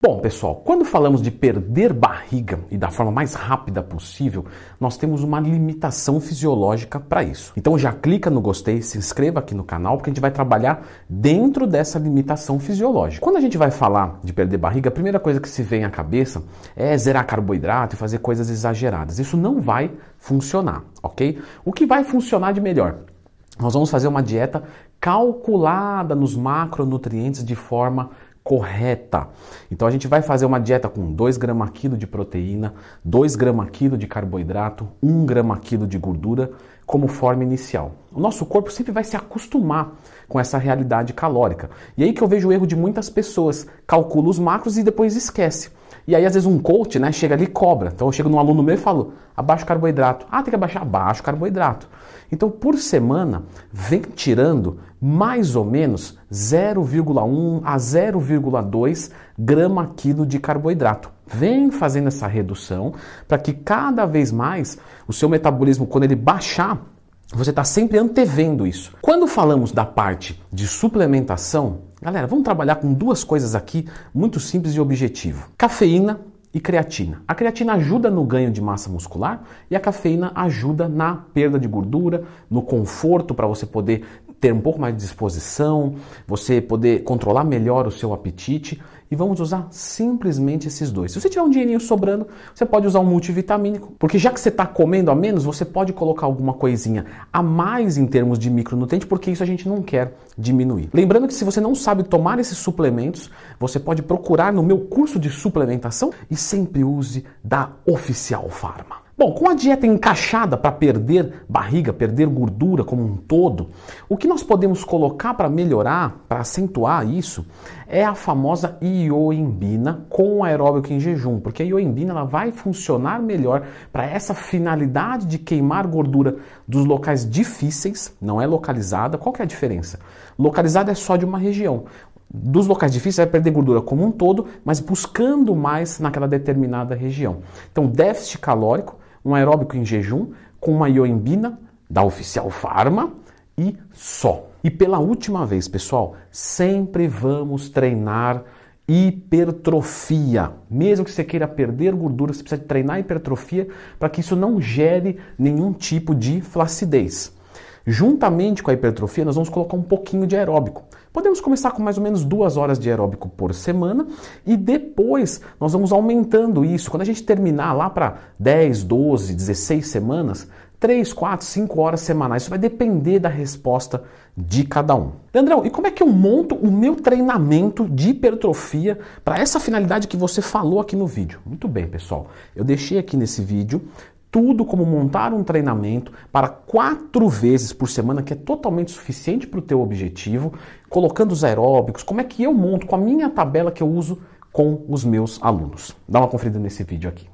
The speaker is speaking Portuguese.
Bom, pessoal, quando falamos de perder barriga e da forma mais rápida possível, nós temos uma limitação fisiológica para isso. Então já clica no gostei, se inscreva aqui no canal, porque a gente vai trabalhar dentro dessa limitação fisiológica. Quando a gente vai falar de perder barriga, a primeira coisa que se vem à cabeça é zerar carboidrato e fazer coisas exageradas. Isso não vai funcionar, ok? O que vai funcionar de melhor? Nós vamos fazer uma dieta calculada nos macronutrientes de forma correta. Então a gente vai fazer uma dieta com 2 gramas quilo de proteína, 2 gramas quilo de carboidrato, 1 grama quilo de gordura como forma inicial. O nosso corpo sempre vai se acostumar com essa realidade calórica. E aí que eu vejo o erro de muitas pessoas, calcula os macros e depois esquece. E aí, às vezes, um coach né, chega ali e cobra. Então, eu chego num aluno meu e falo, abaixa o carboidrato. Ah, tem que abaixar? Abaixo o carboidrato. Então, por semana, vem tirando mais ou menos 0,1 a 0,2 grama quilo de carboidrato. Vem fazendo essa redução para que cada vez mais o seu metabolismo, quando ele baixar, você está sempre antevendo isso. Quando falamos da parte de suplementação, galera, vamos trabalhar com duas coisas aqui muito simples e objetivo: cafeína e creatina. A creatina ajuda no ganho de massa muscular e a cafeína ajuda na perda de gordura, no conforto para você poder ter um pouco mais de disposição, você poder controlar melhor o seu apetite e vamos usar simplesmente esses dois. Se você tiver um dinheirinho sobrando, você pode usar um multivitamínico, porque já que você está comendo a menos, você pode colocar alguma coisinha a mais em termos de micronutriente, porque isso a gente não quer diminuir. Lembrando que se você não sabe tomar esses suplementos, você pode procurar no meu curso de suplementação e sempre use da Oficial Farma. Bom, com a dieta encaixada para perder barriga, perder gordura como um todo, o que nós podemos colocar para melhorar, para acentuar isso, é a famosa ioimbina com aeróbico em jejum, porque a ioimbina ela vai funcionar melhor para essa finalidade de queimar gordura dos locais difíceis, não é localizada. Qual que é a diferença? Localizada é só de uma região dos locais difíceis vai perder gordura como um todo, mas buscando mais naquela determinada região. Então, déficit calórico um aeróbico em jejum com uma ioimbina da Oficial Pharma e só. E pela última vez, pessoal, sempre vamos treinar hipertrofia. Mesmo que você queira perder gordura, você precisa treinar hipertrofia para que isso não gere nenhum tipo de flacidez. Juntamente com a hipertrofia, nós vamos colocar um pouquinho de aeróbico. Podemos começar com mais ou menos duas horas de aeróbico por semana e depois nós vamos aumentando isso. Quando a gente terminar lá para 10, 12, 16 semanas, 3, 4, 5 horas semanais. Isso vai depender da resposta de cada um. Leandrão, e como é que eu monto o meu treinamento de hipertrofia para essa finalidade que você falou aqui no vídeo? Muito bem, pessoal. Eu deixei aqui nesse vídeo tudo como montar um treinamento para quatro vezes por semana, que é totalmente suficiente para o teu objetivo, colocando os aeróbicos, como é que eu monto com a minha tabela que eu uso com os meus alunos. Dá uma conferida nesse vídeo aqui.